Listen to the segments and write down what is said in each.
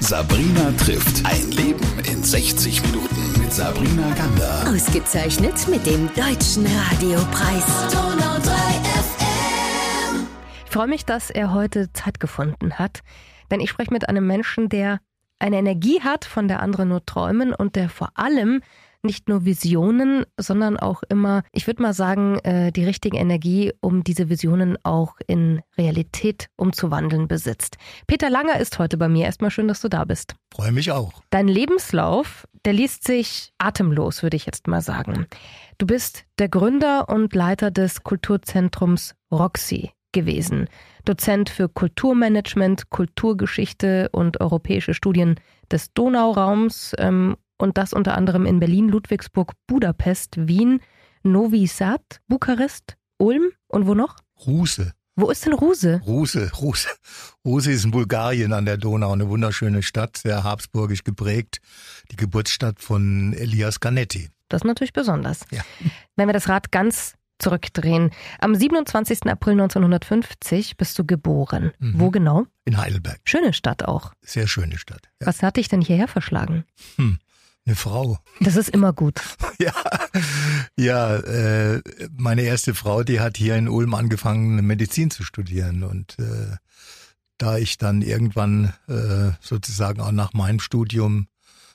Sabrina trifft ein Leben in 60 Minuten mit Sabrina Gander. Ausgezeichnet mit dem Deutschen Radiopreis. Ich freue mich, dass er heute Zeit gefunden hat, denn ich spreche mit einem Menschen, der eine Energie hat, von der andere nur träumen und der vor allem nicht nur Visionen, sondern auch immer, ich würde mal sagen, äh, die richtige Energie, um diese Visionen auch in Realität umzuwandeln, besitzt. Peter Langer ist heute bei mir. Erstmal schön, dass du da bist. Freue mich auch. Dein Lebenslauf, der liest sich atemlos, würde ich jetzt mal sagen. Du bist der Gründer und Leiter des Kulturzentrums Roxy gewesen. Dozent für Kulturmanagement, Kulturgeschichte und europäische Studien des Donauraums ähm, und das unter anderem in Berlin, Ludwigsburg, Budapest, Wien, Novi Sad, Bukarest, Ulm und wo noch? Ruse. Wo ist denn Ruse? Ruse, Ruse. Ruse ist in Bulgarien an der Donau, eine wunderschöne Stadt, sehr habsburgisch geprägt. Die Geburtsstadt von Elias Canetti. Das ist natürlich besonders. Ja. Wenn wir das Rad ganz zurückdrehen. Am 27. April 1950 bist du geboren. Mhm. Wo genau? In Heidelberg. Schöne Stadt auch. Sehr schöne Stadt. Ja. Was hat dich denn hierher verschlagen? Hm. Eine Frau. Das ist immer gut. Ja, ja äh, meine erste Frau, die hat hier in Ulm angefangen, Medizin zu studieren. Und äh, da ich dann irgendwann äh, sozusagen auch nach meinem Studium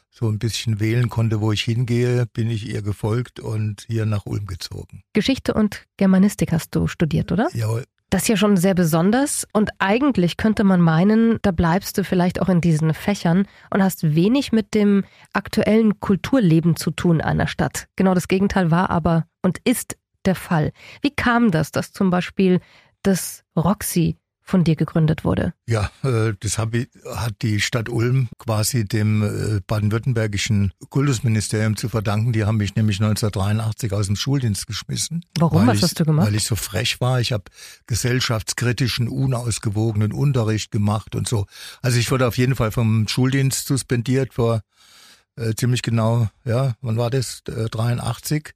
so ein bisschen wählen konnte, wo ich hingehe, bin ich ihr gefolgt und hier nach Ulm gezogen. Geschichte und Germanistik hast du studiert, oder? Jawohl. Das ist ja schon sehr besonders und eigentlich könnte man meinen, da bleibst du vielleicht auch in diesen Fächern und hast wenig mit dem aktuellen Kulturleben zu tun einer Stadt. Genau das Gegenteil war aber und ist der Fall. Wie kam das, dass zum Beispiel das Roxy von dir gegründet wurde? Ja, äh, das hab ich, hat die Stadt Ulm quasi dem äh, baden-württembergischen Kultusministerium zu verdanken. Die haben mich nämlich 1983 aus dem Schuldienst geschmissen. Warum? Was ich, hast du gemacht? Weil ich so frech war. Ich habe gesellschaftskritischen, unausgewogenen Unterricht gemacht und so. Also ich wurde auf jeden Fall vom Schuldienst suspendiert vor äh, ziemlich genau, ja, wann war das? Äh, 83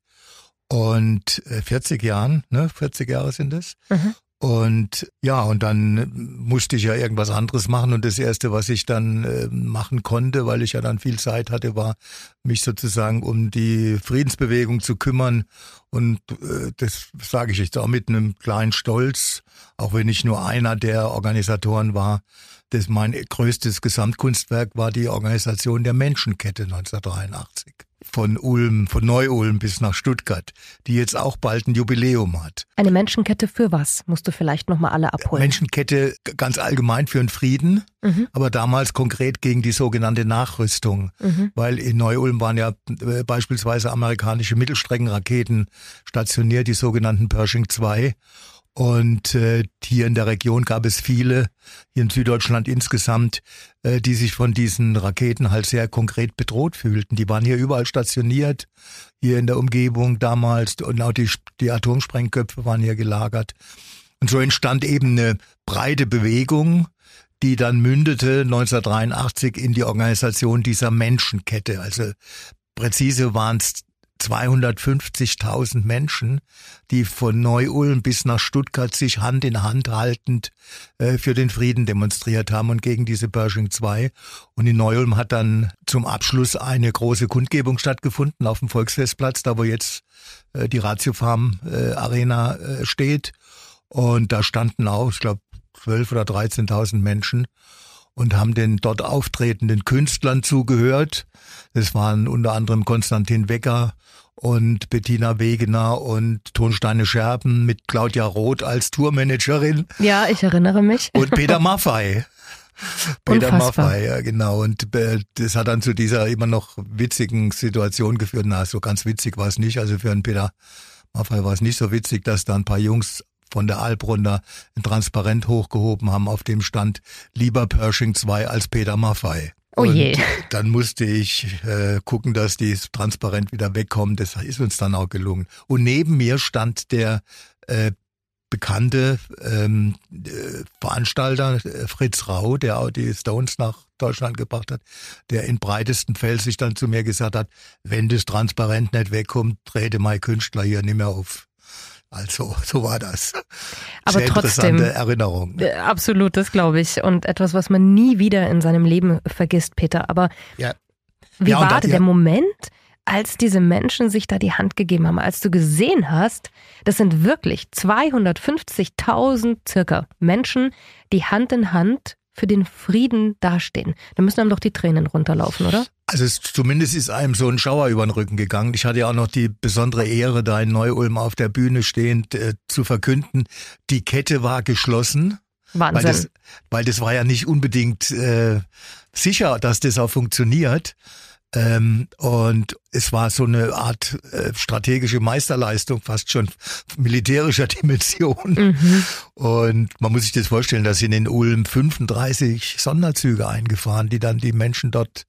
und äh, 40 Jahren, ne? 40 Jahre sind es. Mhm. Und ja, und dann musste ich ja irgendwas anderes machen. Und das Erste, was ich dann äh, machen konnte, weil ich ja dann viel Zeit hatte, war, mich sozusagen um die Friedensbewegung zu kümmern. Und äh, das sage ich jetzt auch mit einem kleinen Stolz, auch wenn ich nur einer der Organisatoren war. Das mein größtes Gesamtkunstwerk war die Organisation der Menschenkette 1983 von Ulm, von Neu-Ulm bis nach Stuttgart, die jetzt auch bald ein Jubiläum hat. Eine Menschenkette für was? Musst du vielleicht nochmal alle abholen. Menschenkette ganz allgemein für den Frieden, Mhm. aber damals konkret gegen die sogenannte Nachrüstung, Mhm. weil in Neu-Ulm waren ja äh, beispielsweise amerikanische Mittelstreckenraketen stationiert, die sogenannten Pershing 2. Und äh, hier in der Region gab es viele, hier in Süddeutschland insgesamt, äh, die sich von diesen Raketen halt sehr konkret bedroht fühlten. Die waren hier überall stationiert, hier in der Umgebung damals und auch die, die Atomsprengköpfe waren hier gelagert. Und so entstand eben eine breite Bewegung, die dann mündete 1983 in die Organisation dieser Menschenkette. Also präzise waren es 250.000 Menschen, die von Neu-Ulm bis nach Stuttgart sich Hand in Hand haltend äh, für den Frieden demonstriert haben und gegen diese Pershing 2. Und in Neu-Ulm hat dann zum Abschluss eine große Kundgebung stattgefunden auf dem Volksfestplatz, da wo jetzt äh, die Ratio Farm äh, Arena äh, steht. Und da standen auch, ich glaube, 12.000 oder 13.000 Menschen und haben den dort auftretenden Künstlern zugehört. Das waren unter anderem Konstantin Wecker und Bettina Wegener und Tonsteine Scherben mit Claudia Roth als Tourmanagerin Ja, ich erinnere mich. und Peter Maffei. Peter Unfassbar. Maffei, ja genau. Und äh, das hat dann zu dieser immer noch witzigen Situation geführt. Na, so ganz witzig war es nicht. Also für einen Peter Maffei war es nicht so witzig, dass da ein paar Jungs von der Alp runter ein Transparent hochgehoben haben, auf dem stand lieber Pershing 2 als Peter Maffei. Oh je. Und dann musste ich äh, gucken, dass die transparent wieder wegkommt. Das ist uns dann auch gelungen. Und neben mir stand der äh, bekannte ähm, äh, Veranstalter äh, Fritz Rau, der auch die Stones nach Deutschland gebracht hat, der in breitesten Feld sich dann zu mir gesagt hat, wenn das transparent nicht wegkommt, trete mein Künstler hier nicht mehr auf. Also so war das. Aber Sehr trotzdem, Erinnerung. Äh, absolut, das glaube ich. Und etwas, was man nie wieder in seinem Leben vergisst, Peter. Aber Ja. wie Ja, war da- der ja. Moment, als diese Menschen sich da die Hand gegeben haben, als du gesehen hast, das sind wirklich 250.000 circa Menschen, die Hand in Hand für den Frieden dastehen. Da müssen einem doch die Tränen runterlaufen, oder? Also es, zumindest ist einem so ein Schauer über den Rücken gegangen. Ich hatte ja auch noch die besondere Ehre, da in Neu-Ulm auf der Bühne stehend äh, zu verkünden, die Kette war geschlossen. Weil Wahnsinn. das, weil das war ja nicht unbedingt äh, sicher, dass das auch funktioniert. Ähm, und es war so eine Art äh, strategische Meisterleistung, fast schon militärischer Dimension. mhm. Und man muss sich das vorstellen, dass sind in Ulm 35 Sonderzüge eingefahren, die dann die Menschen dort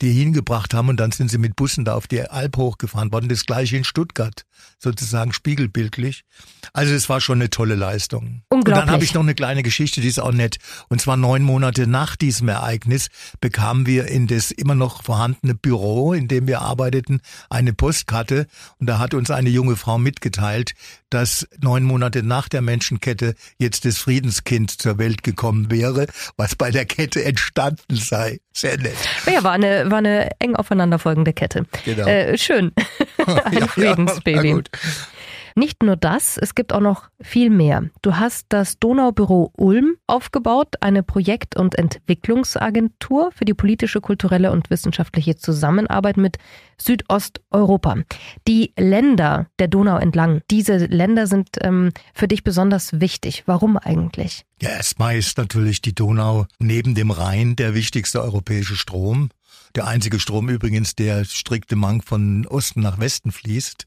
die hingebracht haben und dann sind sie mit Bussen da auf die Alp hochgefahren worden. Das gleiche in Stuttgart, sozusagen spiegelbildlich. Also es war schon eine tolle Leistung. Und dann habe Unglaublich. ich noch eine kleine Geschichte, die ist auch nett. Und zwar neun Monate nach diesem Ereignis bekamen wir in das immer noch vorhandene Büro, in dem wir arbeiteten, eine Postkarte. Und da hat uns eine junge Frau mitgeteilt, dass neun Monate nach der Menschenkette jetzt das Friedenskind zur Welt gekommen wäre, was bei der Kette entstanden sei. Sehr nett. Ja, war eine, war eine eng aufeinanderfolgende Kette. Genau. Äh, schön. Ein Ja, Friedensbaby. ja. Nicht nur das, es gibt auch noch viel mehr. Du hast das Donaubüro Ulm aufgebaut, eine Projekt- und Entwicklungsagentur für die politische, kulturelle und wissenschaftliche Zusammenarbeit mit Südosteuropa. Die Länder der Donau entlang, diese Länder sind ähm, für dich besonders wichtig. Warum eigentlich? Ja, erstmal ist natürlich die Donau neben dem Rhein der wichtigste europäische Strom. Der einzige Strom übrigens, der strikte Mang von Osten nach Westen fließt.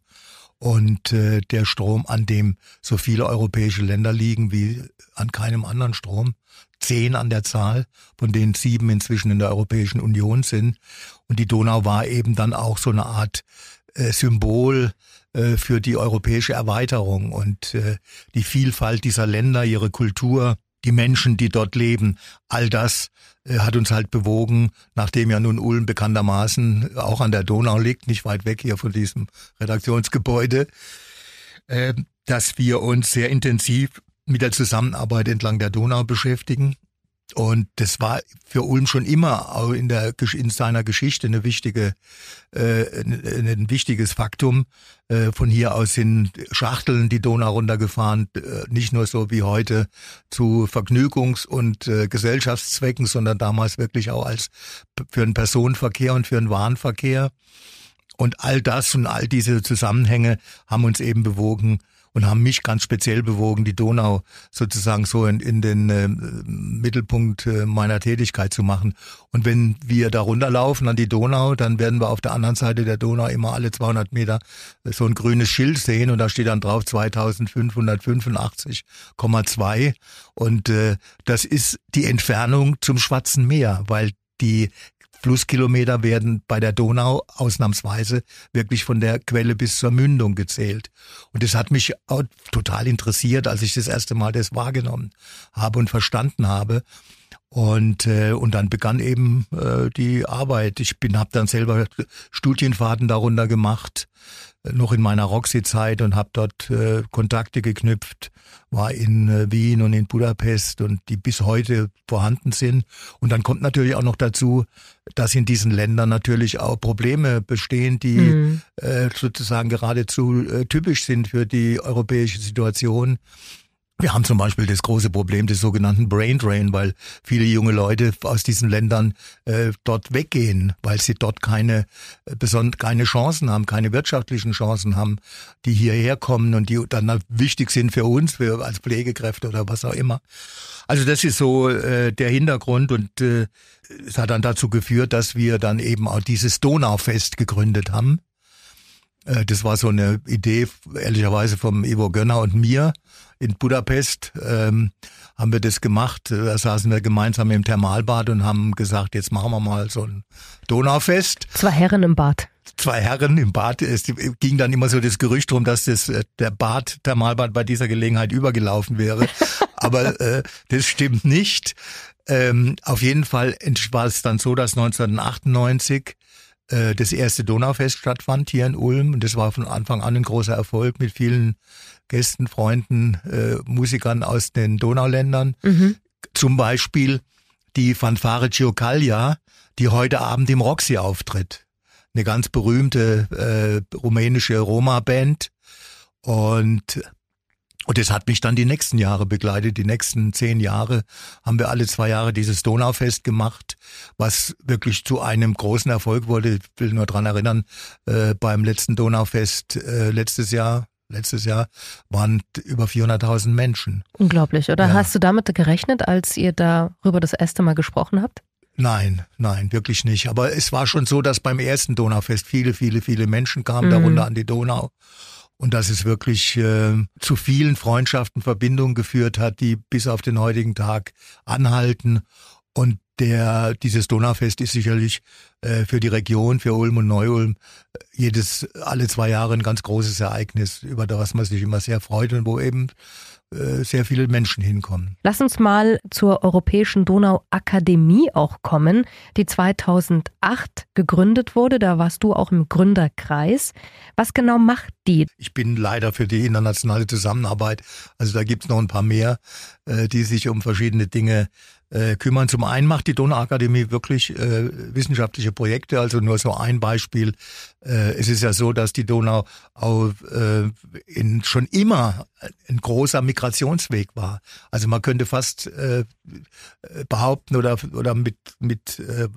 Und äh, der Strom, an dem so viele europäische Länder liegen wie an keinem anderen Strom. Zehn an der Zahl, von denen sieben inzwischen in der Europäischen Union sind. Und die Donau war eben dann auch so eine Art äh, Symbol äh, für die europäische Erweiterung und äh, die Vielfalt dieser Länder, ihre Kultur, die Menschen, die dort leben, all das äh, hat uns halt bewogen, nachdem ja nun Ulm bekanntermaßen auch an der Donau liegt, nicht weit weg hier von diesem Redaktionsgebäude, äh, dass wir uns sehr intensiv mit der Zusammenarbeit entlang der Donau beschäftigen. Und das war für Ulm schon immer auch in, der, in seiner Geschichte eine wichtige, äh, ein, wichtiges Faktum. Äh, von hier aus sind Schachteln die Donau runtergefahren, äh, nicht nur so wie heute zu Vergnügungs- und äh, Gesellschaftszwecken, sondern damals wirklich auch als für den Personenverkehr und für den Warenverkehr. Und all das und all diese Zusammenhänge haben uns eben bewogen und haben mich ganz speziell bewogen, die Donau sozusagen so in, in den äh, Mittelpunkt äh, meiner Tätigkeit zu machen. Und wenn wir da runterlaufen an die Donau, dann werden wir auf der anderen Seite der Donau immer alle 200 Meter so ein grünes Schild sehen und da steht dann drauf 2585,2 und äh, das ist die Entfernung zum Schwarzen Meer, weil die Flusskilometer werden bei der Donau ausnahmsweise wirklich von der Quelle bis zur Mündung gezählt. Und das hat mich auch total interessiert, als ich das erste Mal das wahrgenommen habe und verstanden habe. Und äh, und dann begann eben äh, die Arbeit. Ich bin habe dann selber Studienfahrten darunter gemacht, noch in meiner Roxy-Zeit und habe dort äh, Kontakte geknüpft, war in äh, Wien und in Budapest und die bis heute vorhanden sind. Und dann kommt natürlich auch noch dazu, dass in diesen Ländern natürlich auch Probleme bestehen, die Mhm. äh, sozusagen geradezu äh, typisch sind für die europäische Situation. Wir haben zum Beispiel das große Problem des sogenannten Brain Drain, weil viele junge Leute aus diesen Ländern äh, dort weggehen, weil sie dort keine äh, keine Chancen haben, keine wirtschaftlichen Chancen haben, die hierher kommen und die dann wichtig sind für uns, für als Pflegekräfte oder was auch immer. Also das ist so äh, der Hintergrund und äh, es hat dann dazu geführt, dass wir dann eben auch dieses Donaufest gegründet haben. Äh, Das war so eine Idee, ehrlicherweise vom Ivo Gönner und mir in Budapest. Ähm, haben wir das gemacht. Äh, Da saßen wir gemeinsam im Thermalbad und haben gesagt, jetzt machen wir mal so ein Donaufest. Zwei Herren im Bad. Zwei Herren im Bad. Es ging dann immer so das Gerücht drum, dass das, äh, der Bad, Thermalbad bei dieser Gelegenheit übergelaufen wäre. Aber äh, das stimmt nicht. Ähm, auf jeden Fall war es dann so, dass 1998 äh, das erste Donaufest stattfand hier in Ulm. Und das war von Anfang an ein großer Erfolg mit vielen Gästen, Freunden, äh, Musikern aus den Donauländern. Mhm. Zum Beispiel die Fanfare Ciocaglia, die heute Abend im Roxy auftritt. Eine ganz berühmte äh, rumänische Roma-Band. Und und das hat mich dann die nächsten Jahre begleitet. Die nächsten zehn Jahre haben wir alle zwei Jahre dieses Donaufest gemacht, was wirklich zu einem großen Erfolg wurde. Ich will nur dran erinnern, äh, beim letzten Donaufest äh, letztes Jahr, letztes Jahr waren über 400.000 Menschen. Unglaublich, oder? Ja. Hast du damit gerechnet, als ihr darüber das erste Mal gesprochen habt? Nein, nein, wirklich nicht. Aber es war schon so, dass beim ersten Donaufest viele, viele, viele Menschen kamen, Mhm. darunter an die Donau. Und dass es wirklich äh, zu vielen Freundschaften, Verbindungen geführt hat, die bis auf den heutigen Tag anhalten. Und der, dieses Donaufest ist sicherlich äh, für die Region, für Ulm und Neu-Ulm, äh, jedes, alle zwei Jahre ein ganz großes Ereignis, über das man sich immer sehr freut und wo eben sehr viele Menschen hinkommen. Lass uns mal zur Europäischen Donauakademie auch kommen, die 2008 gegründet wurde. Da warst du auch im Gründerkreis. Was genau macht die? Ich bin leider für die internationale Zusammenarbeit. Also da gibt's noch ein paar mehr, äh, die sich um verschiedene Dinge äh, kümmern. Zum einen macht die Donauakademie wirklich äh, wissenschaftliche Projekte. Also nur so ein Beispiel. Äh, es ist ja so, dass die Donau auch, äh, in, schon immer ein großer Migrationsweg war. Also man könnte fast äh, behaupten oder, oder mit, mit äh,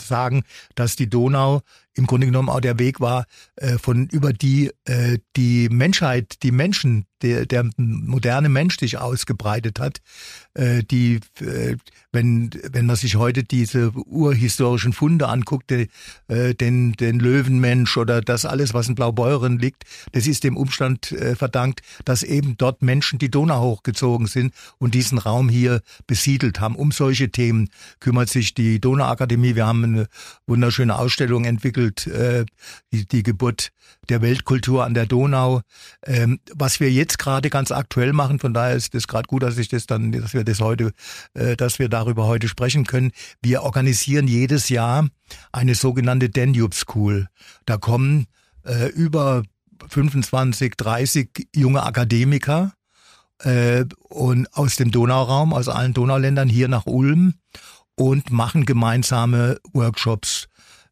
sagen, dass die Donau im Grunde genommen auch der Weg war, äh, von über die äh, die Menschheit, die Menschen, der, der moderne Mensch sich ausgebreitet hat, äh, die, äh, wenn, wenn man sich heute diese urhistorischen Funde anguckt, äh, den, den Löwenmensch oder das alles, was in Blaubeuren liegt, das ist dem Umstand äh, verdankt, dass eben dort Menschen die Donau hochgezogen sind und diesen Raum hier besiedelt haben. Um solche Themen kümmert sich die Donauakademie. Wir haben eine wunderschöne Ausstellung entwickelt, äh, die, die Geburt der Weltkultur an der Donau. Ähm, was wir jetzt gerade ganz aktuell machen, von daher ist es gerade gut, dass ich das dann, dass wir das heute, äh, dass wir darüber heute sprechen können. Wir organisieren jedes Jahr eine sogenannte Danube School. Da kommen äh, über 25, 30 junge Akademiker äh, und aus dem Donauraum, aus allen Donauländern hier nach Ulm und machen gemeinsame Workshops,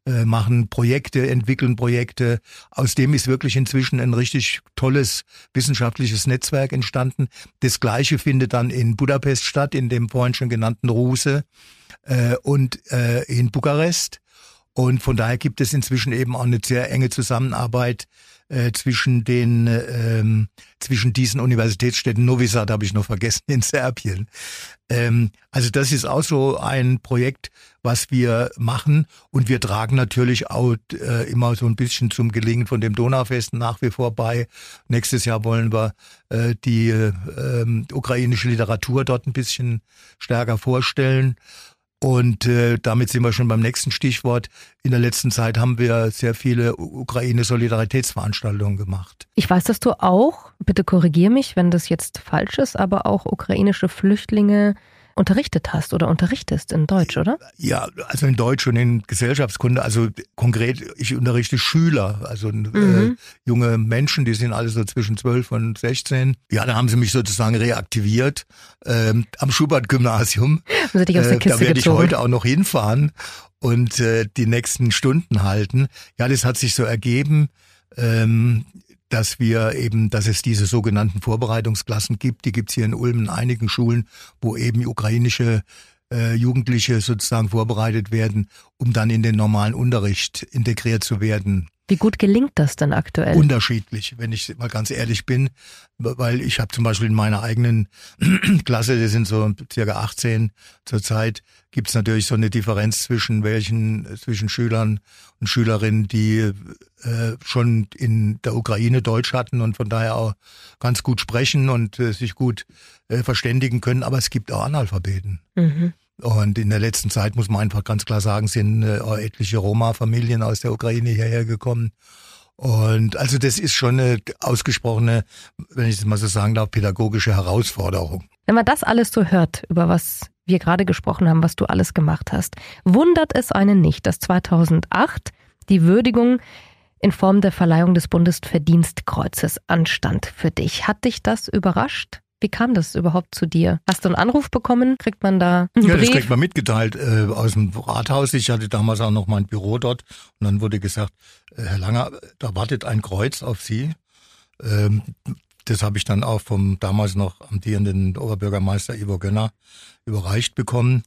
äh, machen Projekte, entwickeln Projekte. Aus dem ist wirklich inzwischen ein richtig tolles wissenschaftliches Netzwerk entstanden. Das Gleiche findet dann in Budapest statt, in dem vorhin schon genannten Ruse äh, und äh, in Bukarest. Und von daher gibt es inzwischen eben auch eine sehr enge Zusammenarbeit äh, zwischen den ähm, zwischen diesen Universitätsstädten. Novi Sad habe ich noch vergessen in Serbien. Ähm, also das ist auch so ein Projekt, was wir machen und wir tragen natürlich auch äh, immer so ein bisschen zum Gelingen von dem Donaufest nach wie vor bei. Nächstes Jahr wollen wir äh, die äh, ukrainische Literatur dort ein bisschen stärker vorstellen. Und äh, damit sind wir schon beim nächsten Stichwort. In der letzten Zeit haben wir sehr viele Ukraine-Solidaritätsveranstaltungen gemacht. Ich weiß, dass du auch, bitte korrigier mich, wenn das jetzt falsch ist, aber auch ukrainische Flüchtlinge unterrichtet hast oder unterrichtest in Deutsch, oder? Ja, also in Deutsch und in Gesellschaftskunde. Also konkret, ich unterrichte Schüler, also mhm. äh, junge Menschen, die sind alle so zwischen 12 und 16. Ja, da haben sie mich sozusagen reaktiviert ähm, am Schubert-Gymnasium. Haben sie dich aus der Kiste äh, da werde ich heute auch noch hinfahren und äh, die nächsten Stunden halten. Ja, das hat sich so ergeben. Ähm, dass wir eben, dass es diese sogenannten Vorbereitungsklassen gibt. Die gibt's hier in Ulm in einigen Schulen, wo eben ukrainische äh, Jugendliche sozusagen vorbereitet werden, um dann in den normalen Unterricht integriert zu werden. Wie gut gelingt das denn aktuell? Unterschiedlich, wenn ich mal ganz ehrlich bin, weil ich habe zum Beispiel in meiner eigenen Klasse, die sind so circa 18 zurzeit, gibt es natürlich so eine Differenz zwischen welchen, zwischen Schülern und Schülerinnen, die äh, schon in der Ukraine Deutsch hatten und von daher auch ganz gut sprechen und äh, sich gut äh, verständigen können, aber es gibt auch Analphabeten. Mhm. Und in der letzten Zeit muss man einfach ganz klar sagen, sind äh, etliche Roma-Familien aus der Ukraine hierher gekommen. Und also das ist schon eine ausgesprochene, wenn ich das mal so sagen darf, pädagogische Herausforderung. Wenn man das alles so hört, über was wir gerade gesprochen haben, was du alles gemacht hast, wundert es einen nicht, dass 2008 die Würdigung in Form der Verleihung des Bundesverdienstkreuzes anstand für dich. Hat dich das überrascht? Wie kam das überhaupt zu dir? Hast du einen Anruf bekommen? Kriegt man da einen Ja, Brief? das kriegt man mitgeteilt äh, aus dem Rathaus. Ich hatte damals auch noch mein Büro dort und dann wurde gesagt, äh, Herr Langer, da wartet ein Kreuz auf Sie. Ähm, das habe ich dann auch vom damals noch amtierenden Oberbürgermeister Ivo Gönner überreicht bekommen.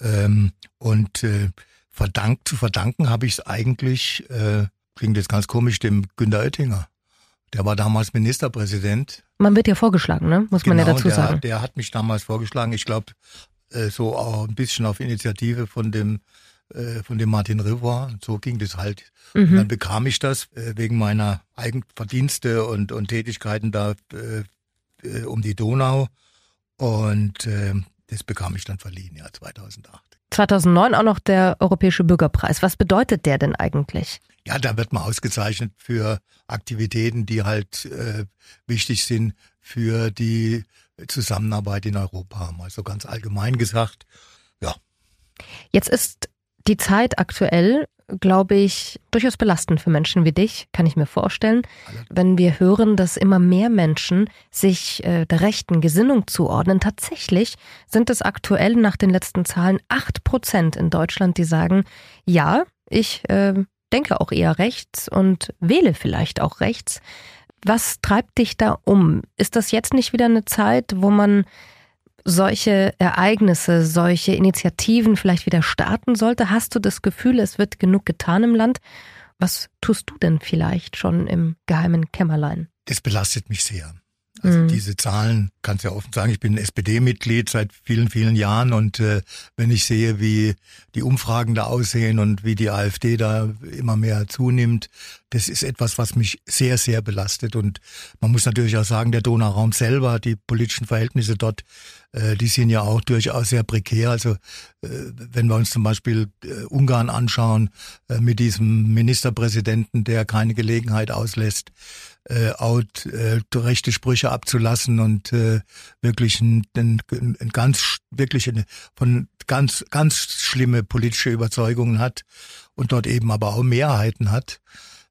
Ähm, und äh, verdankt, zu verdanken habe ich es eigentlich, äh, klingt jetzt ganz komisch, dem Günter Oettinger. Der war damals Ministerpräsident Man wird ja vorgeschlagen, ne? Muss man ja dazu der, sagen. Der hat mich damals vorgeschlagen. Ich glaube, äh, so auch ein bisschen auf Initiative von dem äh, von dem Martin Rivoire. So ging das halt. Und Mhm. dann bekam ich das äh, wegen meiner Eigenverdienste und, und Tätigkeiten da äh, um die Donau. Und äh, das bekam ich dann verliehen, ja, 2008. 2009 auch noch der Europäische Bürgerpreis. Was bedeutet der denn eigentlich? Ja, da wird man ausgezeichnet für Aktivitäten, die halt äh, wichtig sind für die Zusammenarbeit in Europa, mal so ganz allgemein gesagt. Ja, Jetzt ist die Zeit aktuell, glaube ich, durchaus belastend für Menschen wie dich, kann ich mir vorstellen, wenn wir hören, dass immer mehr Menschen sich äh, der rechten Gesinnung zuordnen. Tatsächlich sind es aktuell nach den letzten Zahlen acht Prozent in Deutschland, die sagen, ja, ich äh, denke auch eher rechts und wähle vielleicht auch rechts. Was treibt dich da um? Ist das jetzt nicht wieder eine Zeit, wo man solche Ereignisse, solche Initiativen vielleicht wieder starten sollte? Hast du das Gefühl, es wird genug getan im Land? Was tust du denn vielleicht schon im geheimen Kämmerlein? das belastet mich sehr. Also Mhm. diese Zahlen, kannst ja offen sagen, ich bin SPD-Mitglied seit vielen, vielen Jahren und äh, wenn ich sehe, wie die Umfragen da aussehen und wie die AfD da immer mehr zunimmt, das ist etwas, was mich sehr, sehr belastet. Und man muss natürlich auch sagen, der Donauraum selber, die politischen Verhältnisse dort, äh, die sind ja auch durchaus sehr prekär. Also äh, wenn wir uns zum Beispiel äh, Ungarn anschauen, äh, mit diesem Ministerpräsidenten, der keine Gelegenheit auslässt, äh, out, äh, rechte Sprüche abzulassen und wirklich ein, ein, ein ganz wirklich eine, von ganz ganz schlimme politische Überzeugungen hat und dort eben aber auch Mehrheiten hat.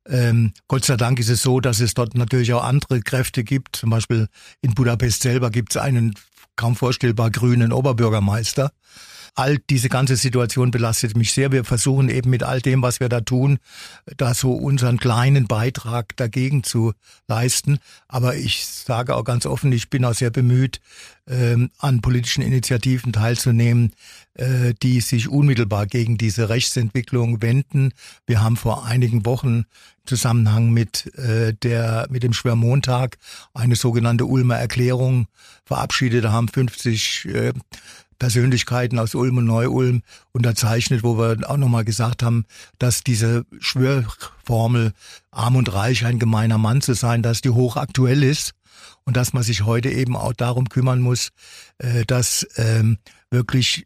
Ähm, Gott sei Dank ist es so, dass es dort natürlich auch andere Kräfte gibt. Zum Beispiel in Budapest selber gibt es einen kaum vorstellbar grünen Oberbürgermeister. All diese ganze Situation belastet mich sehr. Wir versuchen eben mit all dem, was wir da tun, da so unseren kleinen Beitrag dagegen zu leisten. Aber ich sage auch ganz offen, ich bin auch sehr bemüht, ähm, an politischen Initiativen teilzunehmen, äh, die sich unmittelbar gegen diese Rechtsentwicklung wenden. Wir haben vor einigen Wochen im Zusammenhang mit äh, der mit dem Schwermontag eine sogenannte Ulmer Erklärung verabschiedet. Da haben 50 äh, Persönlichkeiten aus Ulm und Neu-Ulm unterzeichnet, wo wir auch nochmal gesagt haben, dass diese Schwörformel arm und reich ein gemeiner Mann zu sein, dass die hochaktuell ist und dass man sich heute eben auch darum kümmern muss, äh, dass ähm, wirklich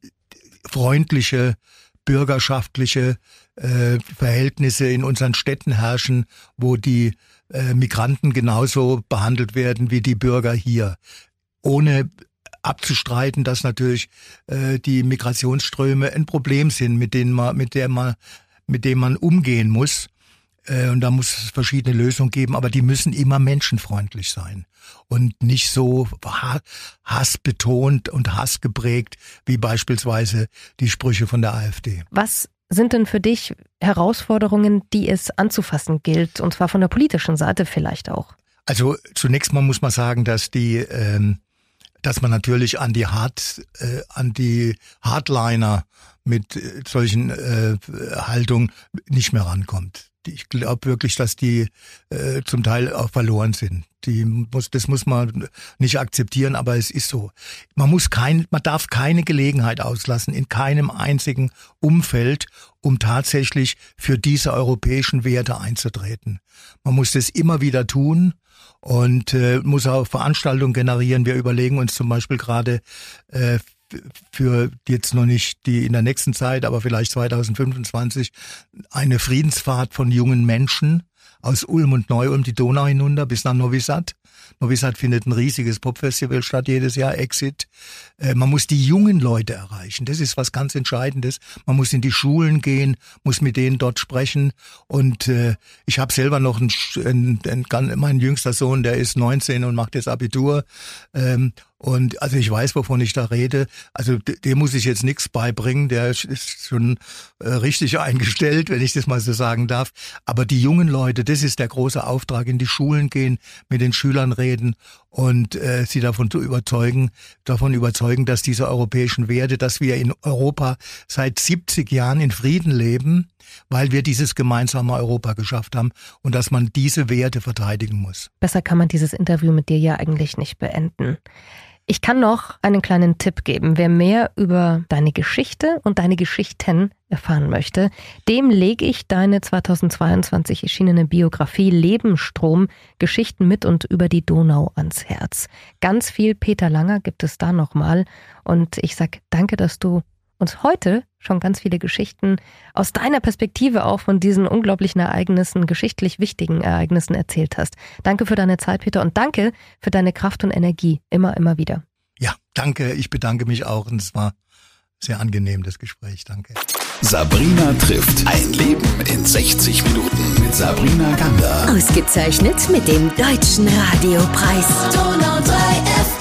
freundliche, bürgerschaftliche äh, Verhältnisse in unseren Städten herrschen, wo die äh, Migranten genauso behandelt werden wie die Bürger hier. Ohne abzustreiten, dass natürlich äh, die Migrationsströme ein Problem sind, mit denen man, mit der man, mit dem man umgehen muss. Äh, und da muss es verschiedene Lösungen geben, aber die müssen immer menschenfreundlich sein und nicht so ha hassbetont und hassgeprägt wie beispielsweise die Sprüche von der AfD. Was sind denn für dich Herausforderungen, die es anzufassen gilt, und zwar von der politischen Seite vielleicht auch? Also zunächst mal muss man sagen, dass die ähm, dass man natürlich an die Hard, äh, an die Hardliner mit äh, solchen äh, Haltungen nicht mehr rankommt. Ich glaube wirklich, dass die äh, zum Teil auch verloren sind. Die muss, das muss man nicht akzeptieren, aber es ist so. Man muss kein, man darf keine Gelegenheit auslassen in keinem einzigen Umfeld, um tatsächlich für diese europäischen Werte einzutreten. Man muss das immer wieder tun und äh, muss auch Veranstaltungen generieren. Wir überlegen uns zum Beispiel gerade äh, für jetzt noch nicht die in der nächsten Zeit, aber vielleicht 2025 eine Friedensfahrt von jungen Menschen aus Ulm und Neu-Ulm die Donau hinunter bis nach Novi Sad. Novi Sad findet ein riesiges Popfestival statt jedes Jahr, Exit. Äh, man muss die jungen Leute erreichen. Das ist was ganz Entscheidendes. Man muss in die Schulen gehen, muss mit denen dort sprechen. Und äh, ich habe selber noch einen, einen, einen, mein jüngster Sohn, der ist 19 und macht jetzt Abitur. Ähm, und also ich weiß, wovon ich da rede. Also dem muss ich jetzt nichts beibringen. Der ist schon äh, richtig eingestellt, wenn ich das mal so sagen darf. Aber die jungen Leute, das ist der große Auftrag, in die Schulen gehen, mit den Schülern reden und äh, sie davon zu überzeugen, davon überzeugen, dass diese europäischen Werte, dass wir in Europa seit 70 Jahren in Frieden leben, weil wir dieses gemeinsame Europa geschafft haben und dass man diese Werte verteidigen muss. Besser kann man dieses Interview mit dir ja eigentlich nicht beenden. Ich kann noch einen kleinen Tipp geben. Wer mehr über deine Geschichte und deine Geschichten erfahren möchte, dem lege ich deine 2022 erschienene Biografie Lebensstrom Geschichten mit und über die Donau ans Herz. Ganz viel Peter Langer gibt es da nochmal. Und ich sag danke, dass du uns heute schon ganz viele Geschichten aus deiner Perspektive auch von diesen unglaublichen Ereignissen, geschichtlich wichtigen Ereignissen erzählt hast. Danke für deine Zeit, Peter, und danke für deine Kraft und Energie. Immer, immer wieder. Ja, danke. Ich bedanke mich auch und es war sehr angenehm, das Gespräch. Danke. Sabrina trifft. Ein Leben in 60 Minuten mit Sabrina Gander. Ausgezeichnet mit dem Deutschen Radiopreis. Donau 3 F